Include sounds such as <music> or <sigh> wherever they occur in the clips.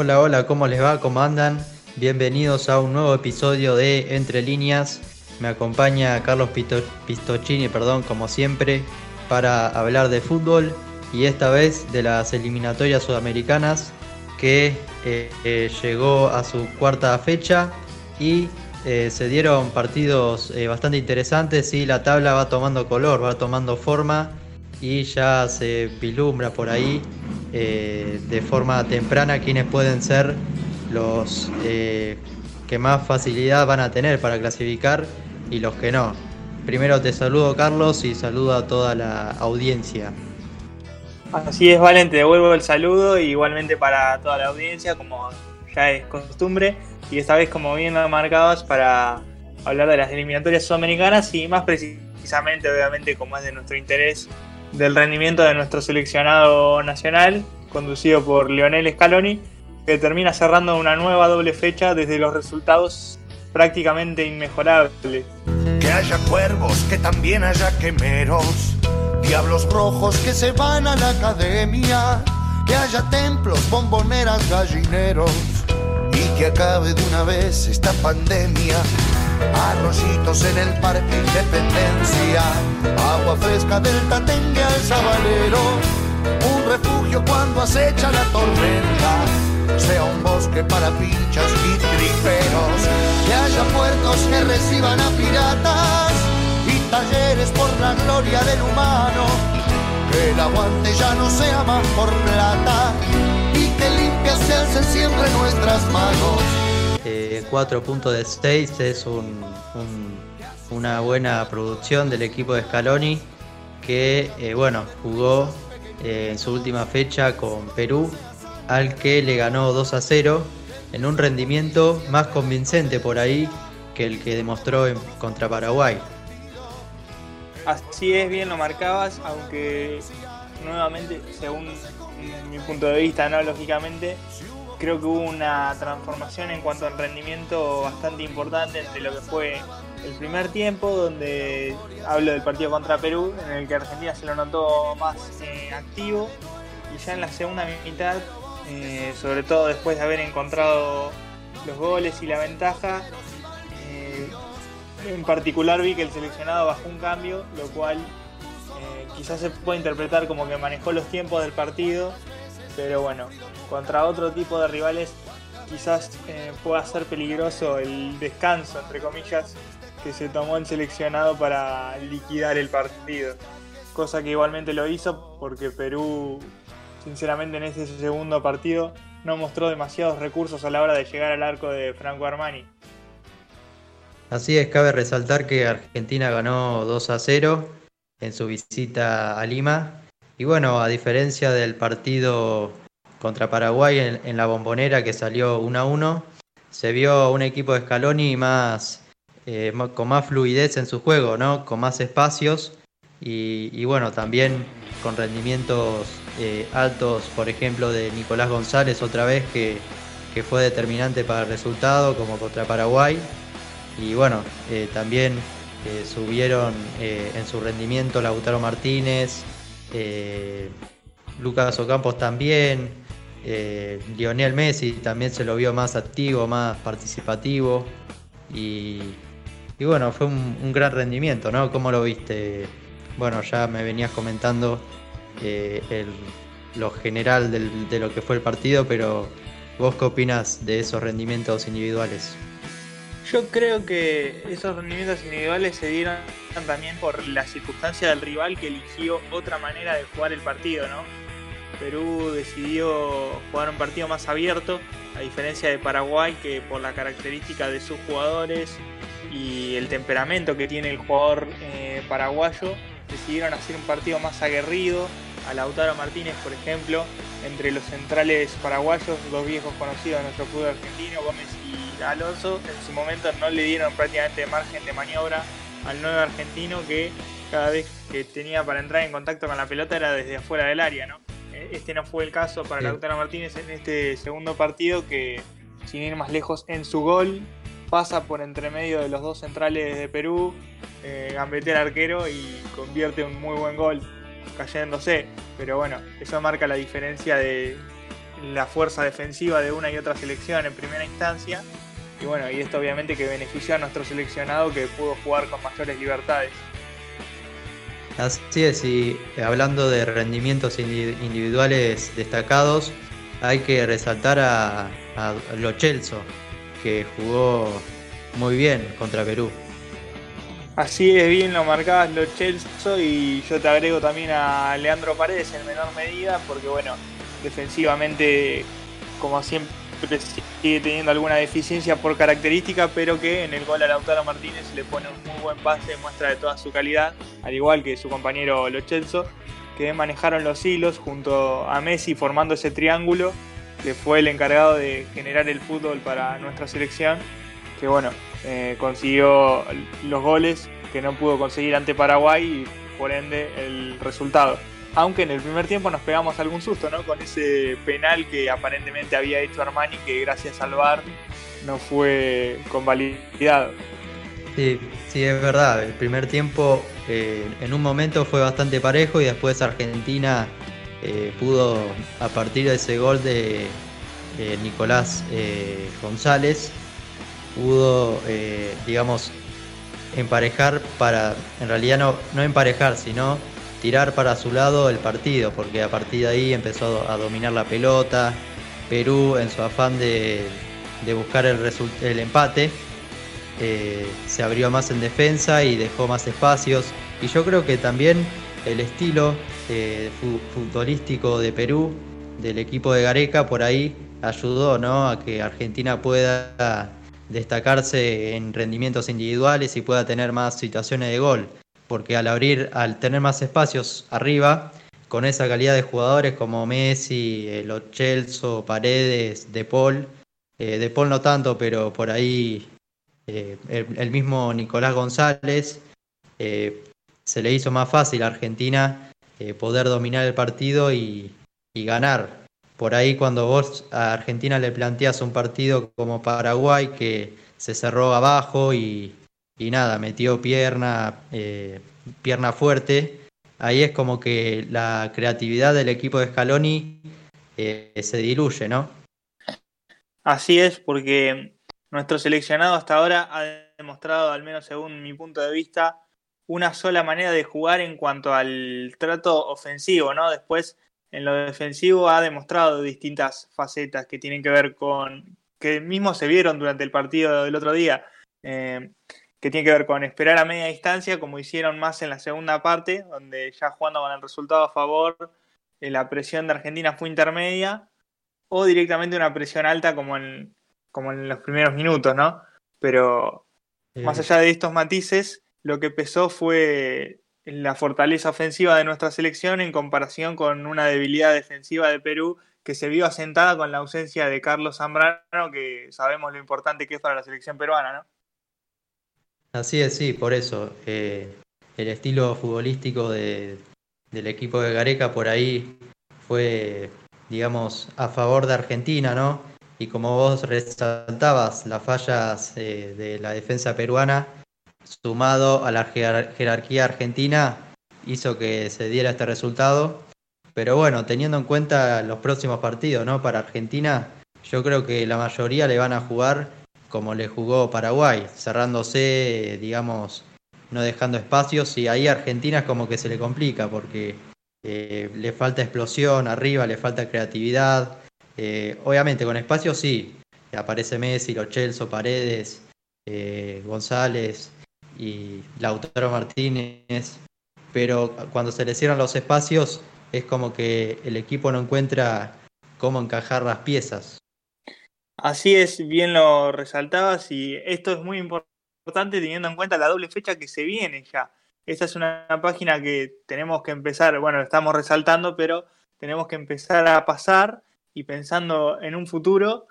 Hola, hola, ¿cómo les va? ¿Cómo andan? Bienvenidos a un nuevo episodio de Entre Líneas. Me acompaña Carlos Pistocini, perdón, como siempre, para hablar de fútbol y esta vez de las eliminatorias sudamericanas que eh, eh, llegó a su cuarta fecha y eh, se dieron partidos bastante interesantes y la tabla va tomando color, va tomando forma y ya se vislumbra por ahí de forma temprana quienes pueden ser los que más facilidad van a tener para clasificar y los que no. Primero te saludo Carlos y saludo a toda la audiencia. Así es, Valen, te devuelvo el saludo, igualmente para toda la audiencia, como ya es costumbre, y esta vez, como bien lo marcabas, para hablar de las eliminatorias sudamericanas y más precisamente, obviamente, como es de nuestro interés, del rendimiento de nuestro seleccionado nacional, conducido por Leonel Scaloni, que termina cerrando una nueva doble fecha desde los resultados prácticamente inmejorables. Que haya cuervos, que también haya quemeros Diablos rojos que se van a la academia, que haya templos, bomboneras, gallineros y que acabe de una vez esta pandemia. Arroyitos en el Parque Independencia, agua fresca del Tatengue al Sabalero, un refugio cuando acecha la tormenta, sea un bosque para pinchas y triperos, que haya puertos que reciban a piratas talleres por la gloria del humano. Que el aguante ya no sea más por plata y que limpia se alcen siempre nuestras manos. 4 puntos de 6 es un, una buena producción del equipo de Scaloni que eh, bueno jugó eh, en su última fecha con Perú al que le ganó 2 a 0 en un rendimiento más convincente por ahí que el que demostró en, contra Paraguay. Así es, bien lo marcabas, aunque nuevamente, según mi punto de vista, no lógicamente, creo que hubo una transformación en cuanto al rendimiento bastante importante entre lo que fue el primer tiempo, donde hablo del partido contra Perú, en el que Argentina se lo notó más eh, activo, y ya en la segunda mitad, eh, sobre todo después de haber encontrado los goles y la ventaja, en particular vi que el seleccionado bajó un cambio, lo cual eh, quizás se puede interpretar como que manejó los tiempos del partido, pero bueno, contra otro tipo de rivales quizás eh, pueda ser peligroso el descanso, entre comillas, que se tomó el seleccionado para liquidar el partido. Cosa que igualmente lo hizo porque Perú, sinceramente en ese segundo partido, no mostró demasiados recursos a la hora de llegar al arco de Franco Armani. Así es, cabe resaltar que Argentina ganó 2 a 0 en su visita a Lima. Y bueno, a diferencia del partido contra Paraguay en, la bombonera que salió 1 a 1, se vio un equipo de Scaloni más, eh, con más fluidez en su juego, ¿no? con más espacios y, bueno, también con rendimientos eh, altos, por ejemplo, de Nicolás González otra vez que, que fue determinante para el resultado, como contra Paraguay. Y bueno, eh, también subieron en su rendimiento Lautaro Martínez, Lucas Ocampos también, Lionel Messi también se lo vio más activo, más participativo. Y, bueno, fue un, gran rendimiento, ¿no? ¿Cómo lo viste? Bueno, ya me venías comentando lo general de lo que fue el partido, pero ¿vos qué opinas de esos rendimientos individuales? Yo creo que esos rendimientos individuales se dieron también por la circunstancia del rival que eligió otra manera de jugar el partido, ¿no? Perú decidió jugar un partido más abierto, a diferencia de Paraguay, que por la característica de sus jugadores y el temperamento que tiene el jugador eh, paraguayo, decidieron hacer un partido más aguerrido. A Lautaro Martínez, por ejemplo, entre los centrales paraguayos, dos viejos conocidos de nuestro fútbol argentino, Gómez Alonso, en su momento no le dieron prácticamente margen de maniobra al nuevo argentino que cada vez que tenía para entrar en contacto con la pelota era desde afuera del área, ¿no? Eh, este no fue el caso para Lautaro Martínez en este segundo partido que, sin ir más lejos, en su gol pasa por entre medio de los dos centrales de Perú, eh, gambetea arquero y convierte un muy buen gol cayéndose. Pero bueno, eso marca la diferencia de, la fuerza defensiva de una y otra selección en primera instancia. Y bueno, y esto obviamente que benefició a nuestro seleccionado que pudo jugar con mayores libertades. Así es, y hablando de rendimientos individuales destacados, hay que resaltar a, a Lo Chelso, que jugó muy bien contra Perú. Así es, bien lo marcabas Lo Chelso y yo te agrego también a Leandro Paredes en menor medida, porque bueno, defensivamente, como siempre, sigue teniendo alguna deficiencia por característica, pero que en el gol a Lautaro Martínez le pone un muy buen pase, muestra de toda su calidad, al igual que su compañero Lo Chelso, que manejaron los hilos junto a Messi formando ese triángulo, que fue el encargado de generar el fútbol para nuestra selección, que bueno, eh, consiguió los goles que no pudo conseguir ante Paraguay y por ende el resultado aunque en el primer tiempo nos pegamos algún susto, ¿no? Con ese penal que aparentemente había hecho Armani, que gracias al VAR no fue convalidado. Sí, sí, es verdad. El primer tiempo eh, en un momento fue bastante parejo y después Argentina eh, pudo, a partir de ese gol de eh, Nicolás González, pudo, digamos, emparejar para, en realidad no, no emparejar, sino tirar para su lado el partido, porque a partir de ahí empezó a dominar la pelota. Perú, en su afán de, buscar el, el empate, eh, se abrió más en defensa y dejó más espacios. Y yo creo que también el estilo eh, futbolístico de Perú, del equipo de Gareca, por ahí ayudó ¿no? a que Argentina pueda destacarse en rendimientos individuales y pueda tener más situaciones de gol porque al abrir, al tener más espacios arriba, con esa calidad de jugadores como Messi, eh, Chelsea, Paredes, De Paul, eh, De Paul no tanto, pero por ahí eh, el, mismo Nicolás González, se le hizo más fácil a Argentina poder dominar el partido y, y ganar. Por ahí cuando vos a Argentina le planteas un partido como Paraguay que se cerró abajo y, y nada, metió pierna, eh, pierna fuerte. Ahí es como que la creatividad del equipo de Scaloni eh, se diluye, ¿no? Así es, porque nuestro seleccionado hasta ahora ha demostrado, al menos según mi punto de vista, una sola manera de jugar en cuanto al trato ofensivo, ¿no? Después, en lo defensivo, ha demostrado distintas facetas que tienen que ver con. que mismo se vieron durante el partido del otro día. Eh, que tiene que ver con esperar a media distancia, como hicieron más en la segunda parte, donde ya jugando con el resultado a favor, eh, la presión de Argentina fue intermedia, o directamente una presión alta como en, como en los primeros minutos, ¿no? Pero más allá de estos matices, lo que pesó fue la fortaleza ofensiva de nuestra selección en comparación con una debilidad defensiva de Perú que se vio asentada con la ausencia de Carlos Zambrano, que sabemos lo importante que es para la selección peruana, ¿no? Así es, sí, por eso. Eh, el estilo futbolístico del equipo de Gareca por ahí fue, digamos, a favor de Argentina, ¿no? Y como vos resaltabas, las fallas eh, de la defensa peruana, sumado a la jerarquía argentina, hizo que se diera este resultado. Pero bueno, teniendo en cuenta los próximos partidos, ¿no? Para Argentina, yo creo que la mayoría le van a jugar como le jugó Paraguay, cerrándose, digamos, no dejando espacios y ahí Argentina es como que se le complica porque eh, le falta explosión arriba, le falta creatividad. Eh, obviamente con espacios sí, aparece Messi, Los Chelsea, Paredes, eh, González y Lautaro Martínez, pero cuando se le cierran los espacios es como que el equipo no encuentra cómo encajar las piezas. Así es, bien lo resaltabas y esto es muy importante teniendo en cuenta la doble fecha que se viene ya. Esta es una página que tenemos que empezar, bueno, estamos resaltando, pero tenemos que empezar a pasar y pensando en un futuro,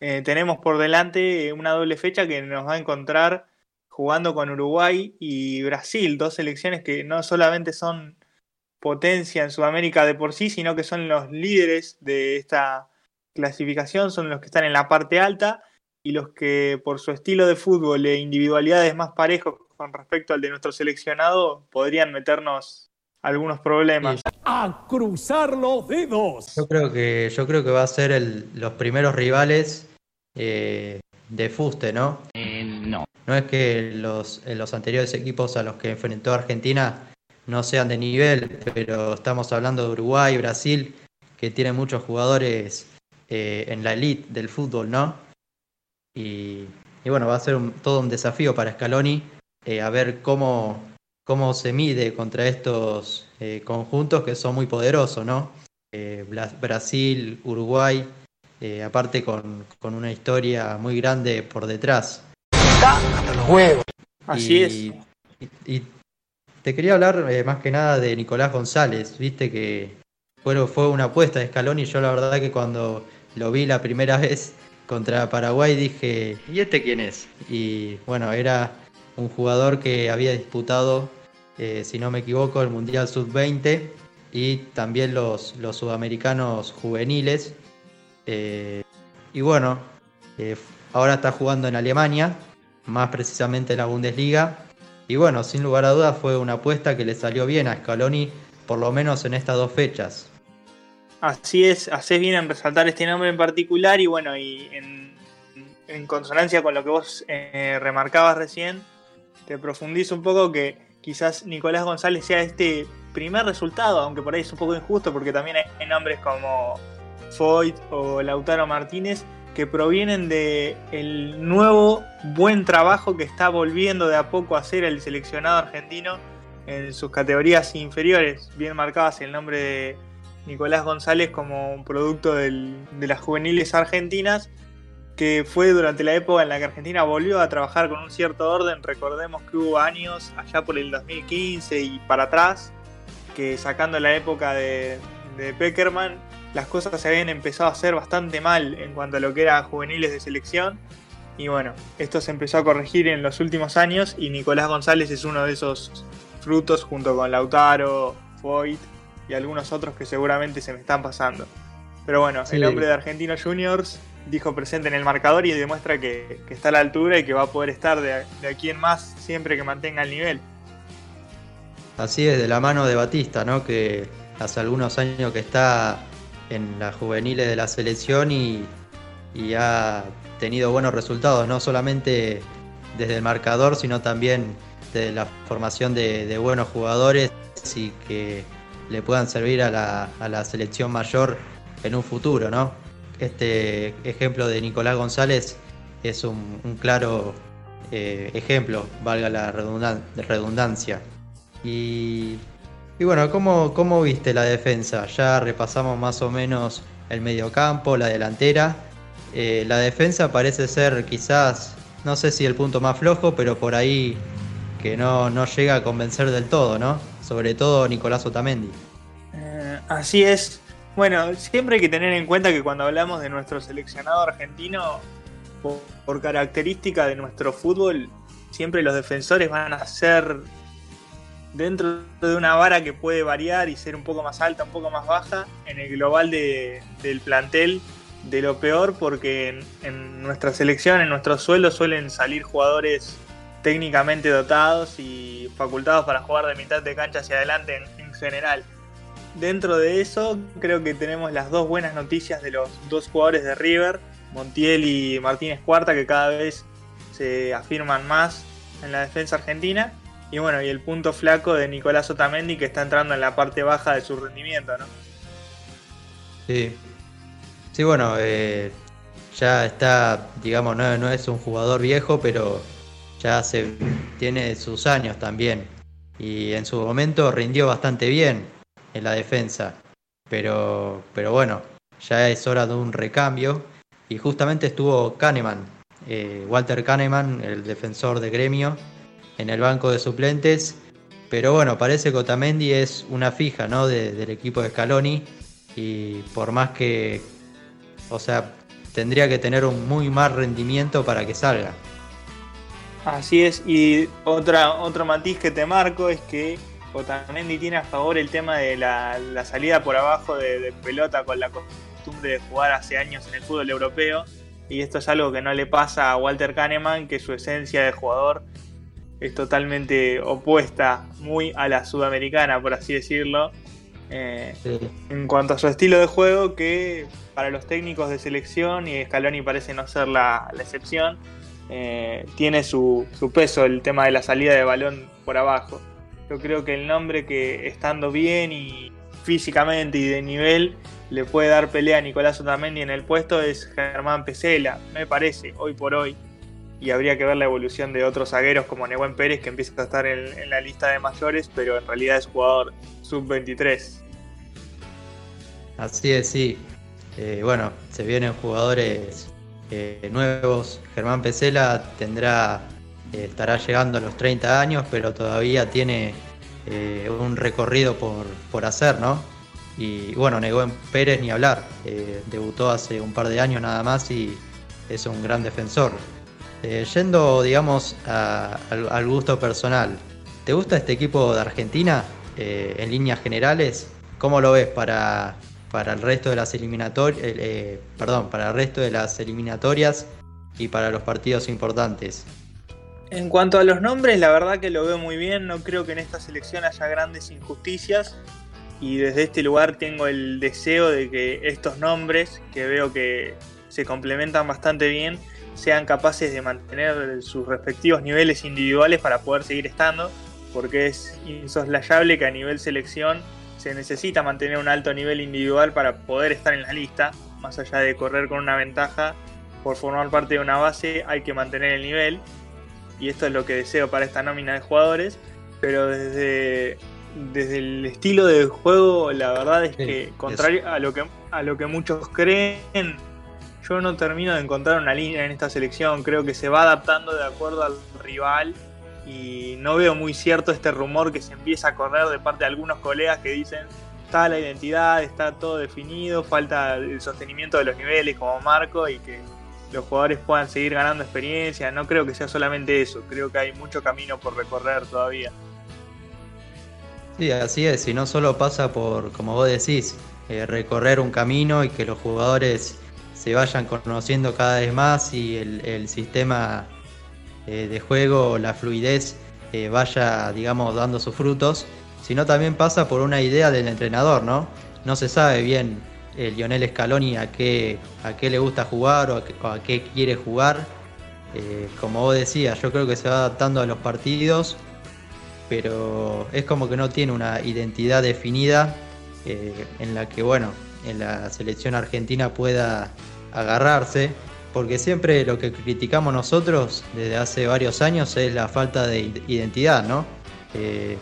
eh, tenemos por delante una doble fecha que nos va a encontrar jugando con Uruguay y Brasil, dos selecciones que no solamente son potencia en Sudamérica de por sí, sino que son los líderes de esta clasificación son los que están en la parte alta y los que por su estilo de fútbol e individualidades más parejos con respecto al de nuestro seleccionado podrían meternos algunos problemas. A cruzar los dedos. Yo creo que, yo creo que va a ser el, los primeros rivales eh, de Fuste, ¿no? no. No es que los, los anteriores equipos a los que enfrentó Argentina no sean de nivel, pero estamos hablando de Uruguay, Brasil, que tienen muchos jugadores eh, en la elite del fútbol, ¿no? Y, bueno, va a ser todo un desafío para Scaloni eh, a ver cómo, cómo se mide contra estos eh, conjuntos que son muy poderosos, ¿no? Brasil, Uruguay, aparte con, con, una historia muy grande por detrás. los huevos! Así es. y te quería hablar eh, más que nada de Nicolás González, viste que fue, fue una apuesta de Scaloni, yo la verdad que cuando lo vi la primera <laughs> vez contra Paraguay dije, ¿y este quién es? Y bueno, era un jugador que había disputado, eh, si no me equivoco, el Mundial Sub-20 y también los, los sudamericanos juveniles. Eh, y bueno, ahora está jugando en Alemania, más precisamente en la Bundesliga, y bueno, sin lugar a dudas fue una apuesta que le salió bien a Scaloni, por lo menos en estas dos fechas. Así es, haces bien en resaltar este nombre en particular y bueno, y en, consonancia con lo que vos eh, remarcabas recién, te profundizo un poco que quizás Nicolás González sea este primer resultado, aunque por ahí es un poco injusto porque también hay nombres como Foyt o Lautaro Martínez que provienen de el nuevo buen trabajo que está volviendo de a poco a hacer el seleccionado argentino en sus categorías inferiores, bien marcadas el nombre de Nicolás González como un producto de las juveniles argentinas, que fue durante la época en la que Argentina volvió a trabajar con un cierto orden. Recordemos que hubo años, allá por el 2015 y para atrás, que sacando la época de, de Peckerman, las cosas se habían empezado a hacer bastante mal en cuanto a lo que era juveniles de selección. Y bueno, esto se empezó a corregir en los últimos años y Nicolás González es uno de esos frutos junto con Lautaro, Foyt y algunos otros que seguramente se me están pasando. Pero bueno, el hombre de Argentinos Juniors dijo presente en el marcador y demuestra que, está a la altura y que va a poder estar de, de aquí en más siempre que mantenga el nivel. Así es, de la mano de Batista, ¿no? Que hace algunos años que está en las juveniles de la selección y, ha tenido buenos resultados, no solamente desde el marcador, sino también de la formación de, buenos jugadores y que le puedan servir a la, selección mayor en un futuro, ¿no? Este ejemplo de Nicolás González es un, claro eh, ejemplo, valga la redundancia. Y y bueno, ¿cómo, ¿cómo viste la defensa? Ya repasamos más o menos el mediocampo, la delantera. Eh, la defensa parece ser quizás, no sé si el punto más flojo, pero por ahí que no, no llega a convencer del todo, ¿no? Sobre todo Nicolás Otamendi. Eh, así es. Bueno, siempre hay que tener en cuenta que cuando hablamos de nuestro seleccionado argentino, por característica de nuestro fútbol, siempre los defensores van a ser dentro de una vara que puede variar y ser un poco más alta, un poco más baja, en el global del plantel de lo peor, porque en, nuestra selección, en nuestros suelos suelen salir jugadores técnicamente dotados y facultados para jugar de mitad de cancha hacia adelante en, en general. Dentro de eso, creo que tenemos las dos buenas noticias de los dos jugadores de River, Montiel y Martínez Cuarta, que cada vez se afirman más en la defensa argentina. Y bueno, y el punto flaco de Nicolás Otamendi que está entrando en la parte baja de su rendimiento, ¿no? Sí. Sí, bueno, eh, ya está, digamos, no, no, es un jugador viejo, pero ya se, tiene sus años también. Y en su momento rindió bastante bien en la defensa. Pero, pero bueno, ya es hora de un recambio. Y justamente estuvo Kahneman, eh, Walter Kahneman, el defensor de gremio, en el banco de suplentes. Pero bueno, parece que Otamendi es una fija ¿no? del equipo de Scaloni. Y por más que, o sea, tendría que tener un muy mal rendimiento para que salga. Así es, y otra, otro matiz que te marco es que Otamendi tiene a favor el tema de la, salida por abajo de, de, pelota con la costumbre de jugar hace años en el fútbol europeo. Y esto es algo que no le pasa a Walter Kahneman, que su esencia de jugador es totalmente opuesta, muy a la sudamericana, por así decirlo. Eh, en cuanto a su estilo de juego, que para los técnicos de selección, y Scaloni parece no ser la, excepción, eh, tiene su, peso el tema de la salida de balón por abajo. Yo creo que el nombre que estando bien y físicamente y de nivel le puede dar pelea a Nicolás Otamendi en el puesto es Germán Pesela, me parece, hoy por hoy. Y habría que ver la evolución de otros zagueros como Nehuen Pérez, que empieza a estar en, la lista de mayores, pero en realidad es jugador sub-23. Así es, sí. Eh, bueno, se vienen jugadores eh, nuevos. Germán Pesela tendrá, eh, estará llegando a los 30 años, pero todavía tiene un recorrido por, por hacer, ¿no? Y bueno, en Pérez ni hablar, eh, debutó hace un par de años nada más y es un gran defensor. Eh, yendo, digamos, al, gusto personal, ¿te gusta este equipo de Argentina eh, en líneas generales? ¿Cómo lo ves para, para el resto de las eliminatorias, perdón, para el resto de las eliminatorias y para los partidos importantes? En cuanto a los nombres, la verdad que lo veo muy bien. No creo que en esta selección haya grandes injusticias y desde este lugar tengo el deseo de que estos nombres, que veo que se complementan bastante bien, sean capaces de mantener sus respectivos niveles individuales para poder seguir estando, porque es insoslayable que a nivel selección se necesita mantener un alto nivel individual para poder estar en la lista, más allá de correr con una ventaja por formar parte de una base, hay que mantener el nivel, y esto es lo que deseo para esta nómina de jugadores, pero desde desde el estilo de juego, la verdad es que, contrario a lo que, a lo que muchos creen, yo no termino de encontrar una línea en esta selección. Creo que se va adaptando de acuerdo al rival y no veo muy cierto este rumor que se empieza a correr de parte de algunos colegas que dicen está la identidad, está todo definido, falta el sostenimiento de los niveles como Marco y que los jugadores puedan seguir ganando experiencia. No creo que sea solamente eso, creo que hay mucho camino por recorrer todavía. Sí, así es, y no solo pasa por, como vos decís, eh, recorrer un camino y que los jugadores se vayan conociendo cada vez más y el, sistema eh, de juego, la fluidez eh, vaya, digamos, dando sus frutos, sino también pasa por una idea del entrenador, ¿no? No se sabe bien el Lionel Scaloni a qué, a qué le gusta jugar o a qué quiere jugar. como vos decías, yo creo que se va adaptando a los partidos pero es como que no tiene una identidad definida eh, en la que, bueno, en la selección argentina pueda agarrarse, porque siempre lo que criticamos nosotros desde hace varios años es la falta de identidad, ¿no? Eh,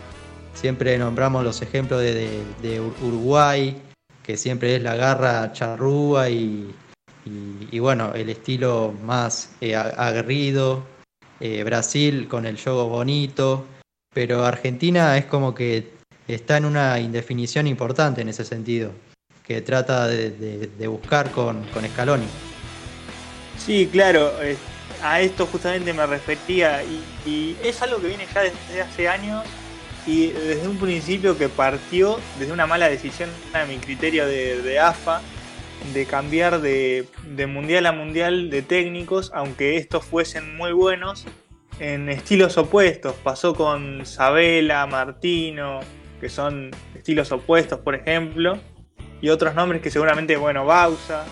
siempre nombramos los ejemplos de, Uruguay, que siempre es la garra charrúa y, bueno, el estilo más eh, aguerrido, Brasil con el juego bonito, pero Argentina es como que está en una indefinición importante en ese sentido, que trata de, buscar con, con, Scaloni. Sí, claro, a esto justamente me refería y, es algo que viene ya desde hace años y desde un principio que partió desde una mala decisión a mi criterio de, AFA de cambiar de, de mundial a mundial de técnicos, aunque estos fuesen muy buenos, en estilos opuestos. Pasó con Sabela, Martino, que son estilos opuestos, por ejemplo. Y otros nombres que seguramente, bueno, Bausa.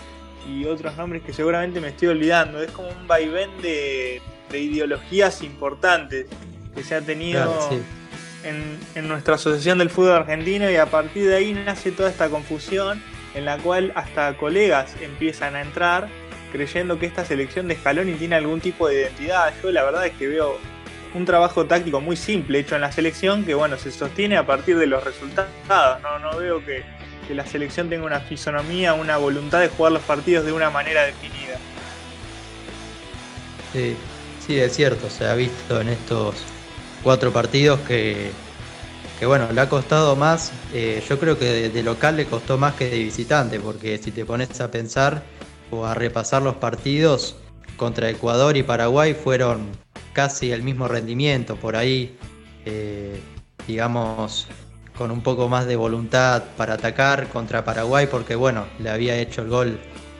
Y otros nombres que seguramente me estoy olvidando. Es como un vaivén de, ideologías importantes que se ha tenido en, en nuestra asociación del fútbol argentino. Y a partir de ahí nace toda esta confusión en la cual hasta colegas empiezan a entrar creyendo que esta selección de Scaloni tiene algún tipo de identidad. Yo la verdad es que veo un trabajo táctico muy simple hecho en la selección que bueno se sostiene a partir de los resultados. No, no veo que, la selección tenga una fisonomía, una voluntad de jugar los partidos de una manera definida. Sí, sí, es cierto, se ha visto en estos cuatro partidos que, que bueno, le ha costado más, eh, yo creo que de, local le costó más que de visitante, porque si te pones a pensar, o a repasar los partidos contra Ecuador y Paraguay fueron casi el mismo rendimiento, por ahí, eh, digamos, con un poco más de voluntad para atacar contra Paraguay, porque bueno, le había hecho el gol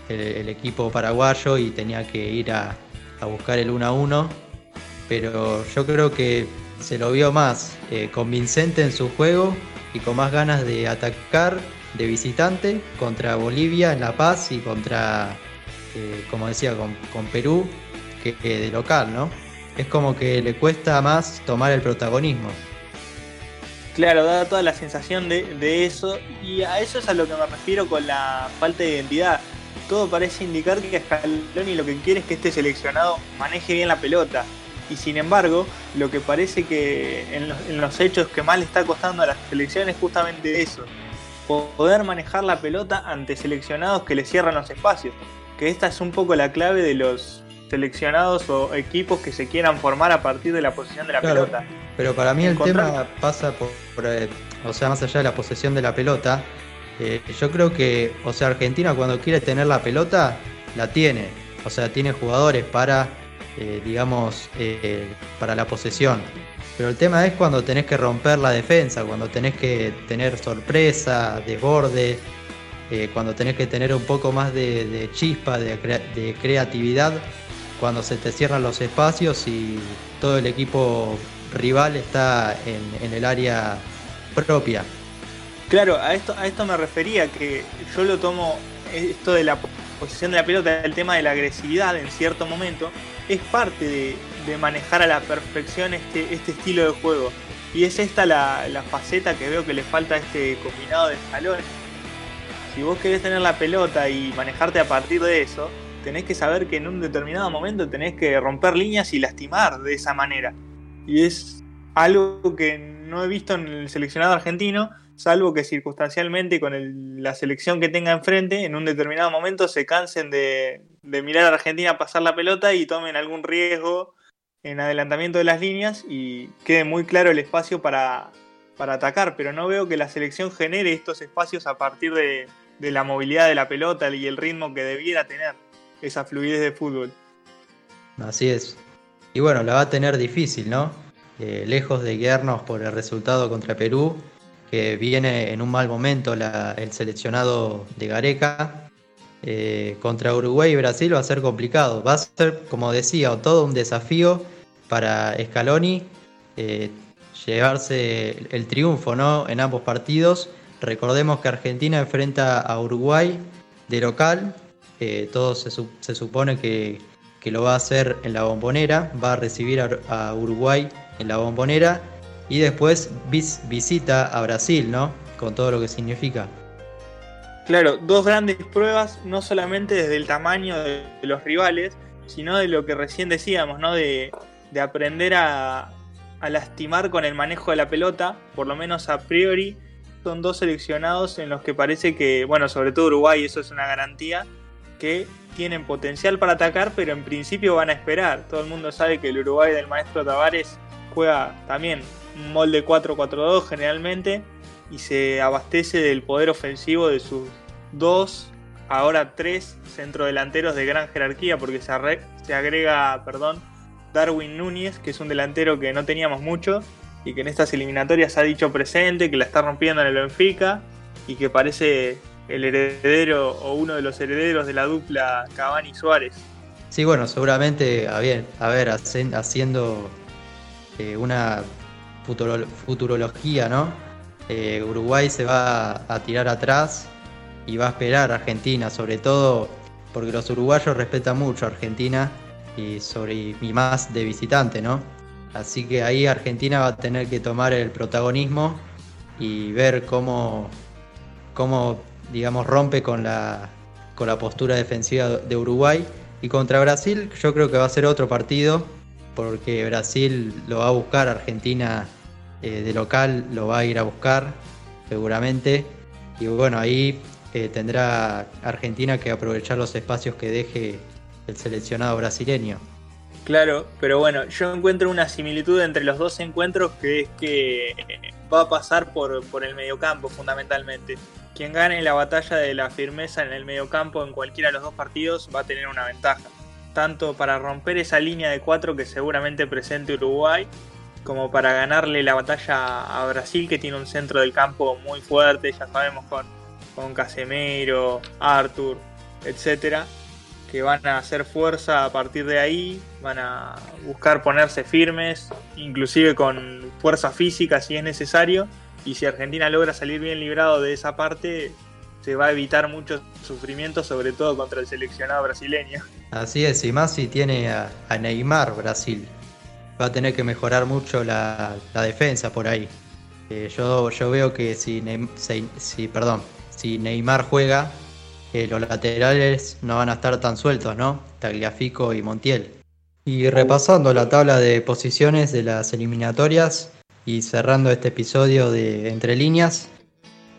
el, equipo paraguayo y tenía que ir a, buscar el 1 a 1. pero yo creo que se lo vio más eh, convincente en su juego y con más ganas de atacar de visitante contra Bolivia en La Paz y contra, eh, como decía, con, Perú que, de local, ¿no? Es como que le cuesta más tomar el protagonismo. Claro, da toda la sensación de, eso y a eso es a lo que me refiero con la falta de identidad. Todo parece indicar que Scaloni lo que quiere es que este seleccionado maneje bien la pelota, y sin embargo, lo que parece que en los, hechos que más le está costando a la selección es justamente eso, poder manejar la pelota ante seleccionados que le cierran los espacios, que esta es un poco la clave de los seleccionados o equipos que se quieran formar a partir de la posición de la pelota. Pero para mí el tema pasa por, eh, o sea, más allá de la posesión de la pelota, eh, yo creo que, o sea, Argentina cuando quiere tener la pelota, la tiene. O sea, tiene jugadores para eh, digamos, para la posesión. Pero el tema es cuando tenés que romper la defensa, cuando tenés que tener sorpresa, desborde, cuando tenés que tener un poco más de, chispa, de, creatividad, cuando se te cierran los espacios y todo el equipo rival está en, el área propia. Claro, a esto, a esto me refería, que yo lo tomo, esto de la posición de la pelota, el tema de la agresividad en cierto momento, es parte de, manejar a la perfección este, este estilo de juego. Y es esta la, faceta que veo que le falta a este combinado de escalones. Si vos querés tener la pelota y manejarte a partir de eso, tenés que saber que en un determinado momento tenés que romper líneas y lastimar de esa manera. Y es algo que no he visto en el seleccionado argentino, salvo que circunstancialmente con la selección que tenga enfrente, en un determinado momento se cansen de, mirar a Argentina pasar la pelota y tomen algún riesgo en adelantamiento de las líneas y quede muy claro el espacio para, atacar, pero no veo que la selección genere estos espacios a partir de, la movilidad de la pelota y el ritmo que debiera tener esa fluidez de fútbol. Así es. Y bueno, la va a tener difícil, ¿no? Eh, lejos de guiarnos por el resultado contra Perú, que viene en un mal momento el seleccionado de Gareca. Eh, contra Uruguay y Brasil va a ser complicado. Va a ser, como decía, todo un desafío para Scaloni eh, llevarse el, triunfo ¿no? en ambos partidos. Recordemos que Argentina enfrenta a Uruguay de local. Eh, todo se, supone que, lo va a hacer en la bombonera. Va a recibir a Uruguay en la bombonera y después visita a Brasil, ¿no? Con todo lo que significa. Claro, dos grandes pruebas, no solamente desde el tamaño de los rivales, sino de lo que recién decíamos, ¿no? De, aprender a, a, lastimar con el manejo de la pelota, por lo menos a priori, son dos seleccionados en los que parece que, bueno, sobre todo Uruguay, eso es una garantía, que tienen potencial para atacar, pero en principio van a esperar. Todo el mundo sabe que el Uruguay del maestro Tavares juega también un molde 4-4-2 generalmente y se abastece del poder ofensivo de sus dos, ahora tres centrodelanteros de gran jerarquía porque se, se agrega perdón, Darwin Núñez, que es un delantero que no teníamos mucho y que en estas eliminatorias ha dicho presente, que la está rompiendo en el Benfica y que parece el heredero o uno de los herederos de la dupla Cavani Suárez. Sí, bueno, seguramente a ver, a ver haciendo eh, una futurología, ¿no? Eh, Uruguay se va a tirar atrás y va a esperar a Argentina, sobre todo porque los uruguayos respetan mucho a Argentina y, sobre, y más de visitante, ¿no? Así que ahí Argentina va a tener que tomar el protagonismo y ver cómo, cómo digamos, rompe con la, con la postura defensiva de Uruguay. Y contra Brasil yo creo que va a ser otro partido, porque Brasil lo va a buscar, Argentina eh, de local lo va a ir a buscar seguramente. Y bueno, ahí eh, tendrá Argentina que aprovechar los espacios que deje el seleccionado brasileño. Claro, pero bueno, yo encuentro una similitud entre los dos encuentros que es que va a pasar por, por el mediocampo fundamentalmente. Quien gane la batalla de la firmeza en el mediocampo en cualquiera de los dos partidos va a tener una ventaja. Tanto para romper esa línea de cuatro que seguramente presente Uruguay, como para ganarle la batalla a Brasil, que tiene un centro del campo muy fuerte, ya sabemos, con, con Casemiro, Arthur, etc. que van a hacer fuerza a partir de ahí, van a buscar ponerse firmes, inclusive con fuerza física si es necesario, y si Argentina logra salir bien librado de esa parte, se va a evitar mucho sufrimiento, sobre todo contra el seleccionado brasileño. Así es, y más si tiene a, Neymar Brasil. Va a tener que mejorar mucho la, defensa por ahí. Eh, yo, yo veo que si, si, perdón, si Neymar juega, eh, los laterales no van a estar tan sueltos, ¿no? Tagliafico y Montiel. Y repasando la tabla de posiciones de las eliminatorias y cerrando este episodio de Entre Líneas,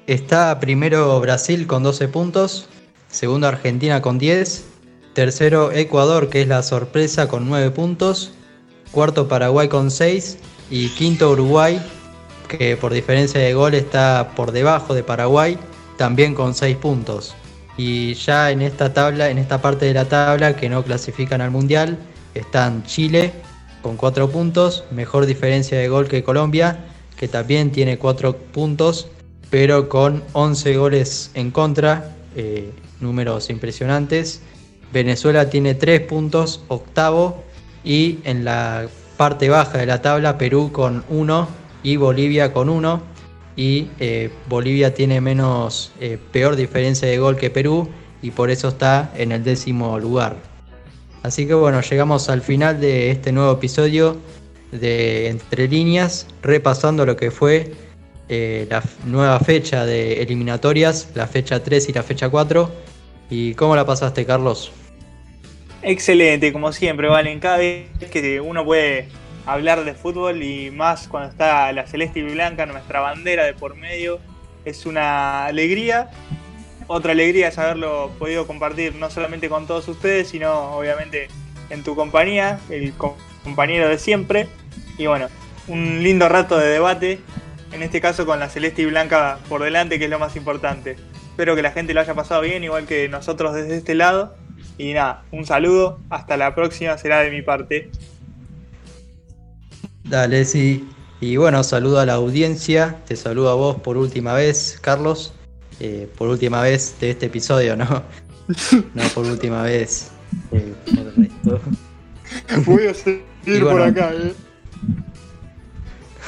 está primero Brasil con 12 puntos, segundo Argentina con 10, tercero Ecuador que es la sorpresa con 9 puntos, cuarto Paraguay con 6 y quinto Uruguay que por diferencia de gol está por debajo de Paraguay también con 6 puntos. Y ya en esta tabla, en esta parte de la tabla que no clasifican al Mundial, están Chile con 4 puntos, mejor diferencia de gol que Colombia, que también tiene 4 puntos, pero con 11 goles en contra, eh, números impresionantes. Venezuela tiene 3 puntos, octavo, y en la parte baja de la tabla Perú con 1 y Bolivia con 1 y eh, Bolivia tiene menos, eh, peor diferencia de gol que Perú y por eso está en el décimo lugar. Así que bueno, llegamos al final de este nuevo episodio de Entre Líneas, repasando lo que fue eh, la nueva fecha de eliminatorias, la fecha 3 y la fecha 4. ¿Y cómo la pasaste, Carlos? Excelente, como siempre, Valen. Cada vez que uno puede hablar de fútbol y más cuando está la celeste y blanca, nuestra bandera de por medio. Es una alegría. Otra alegría es haberlo podido compartir no solamente con todos ustedes, sino obviamente en tu compañía, el compañero de siempre. Y bueno, un lindo rato de debate, en este caso con la celeste y blanca por delante, que es lo más importante. Espero que la gente lo haya pasado bien, igual que nosotros desde este lado. Y nada, un saludo, hasta la próxima, será de mi parte. Dale, sí. Y bueno, saludo a la audiencia, te saludo a vos por última vez, Carlos, eh, por última vez de este episodio, ¿no? <laughs> no por última vez. Eh, Voy a seguir <laughs> por acá, ¿eh?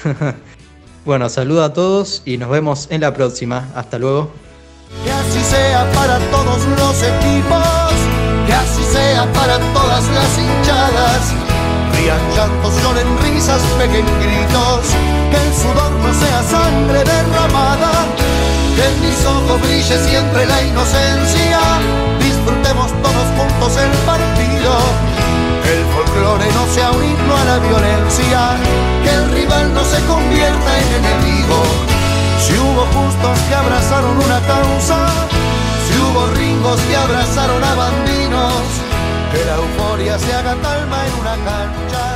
<laughs> bueno, saludo a todos y nos vemos en la próxima. Hasta luego. Que así sea para todos los equipos, que así sea para todas las hinchadas Rían llantos, lloren risas, peguen gritos, que el sudor no sea sangre derramada, en mis ojos brille siempre la inocencia, disfrutemos todos juntos el partido, que el folclore no sea un himno a la violencia, que el rival no se convierta en enemigo. Si hubo justos que abrazaron una causa, si hubo ringos que abrazaron a bandinos, que la euforia se haga talma en una cancha,